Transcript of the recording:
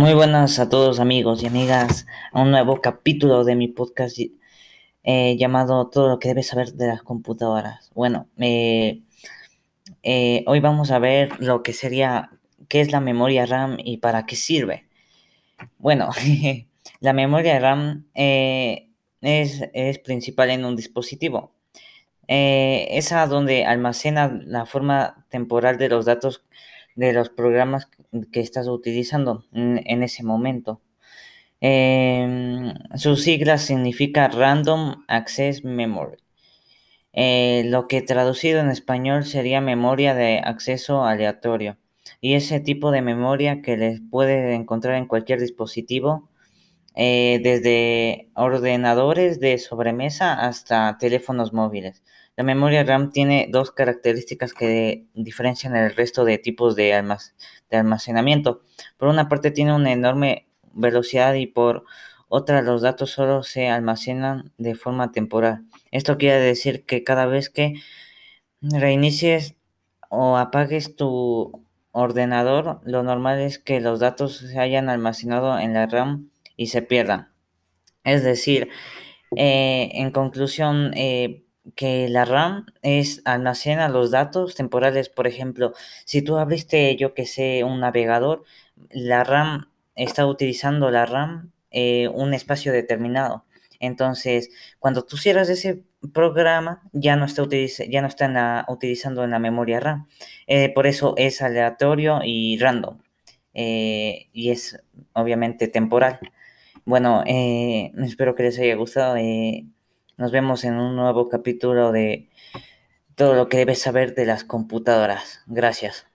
Muy buenas a todos amigos y amigas a un nuevo capítulo de mi podcast eh, llamado Todo lo que debes saber de las computadoras. Bueno, eh, eh, hoy vamos a ver lo que sería, qué es la memoria RAM y para qué sirve. Bueno, la memoria RAM es, es, principal en un dispositivo. es a donde almacena la forma temporal de los datos de los programas que estás utilizando en, ese momento. Em, su sigla significa Random Access Memory, eh, lo que traducido en español sería memoria de acceso aleatorio. Y ese tipo de memoria que les puede encontrar en cualquier dispositivo, eh, desde ordenadores de sobremesa hasta teléfonos móviles. La memoria RAM tiene dos características que diferencian el resto de tipos de, almacenamiento. Por una parte tiene una enorme velocidad y por otra los datos solo se almacenan de forma temporal. Esto quiere decir que cada vez que reinicies o apagues tu ordenador, lo normal es que los datos se hayan almacenado en la RAM y se pierdan. Es decir, eh, en conclusión, eh, que la RAM es almacena los datos temporales. Por ejemplo, si tú abriste, yo que sé, un navegador, la RAM está utilizando la RAM eh, un espacio determinado. Entonces, cuando tú cierras ese programa, ya no está, ya no está utilizando en la memoria RAM. Eh, por eso es aleatorio y random. Eh, y es obviamente temporal. Bueno, espero que les haya gustado. Nos vemos en un nuevo capítulo de todo lo que debes saber de las computadoras. Gracias.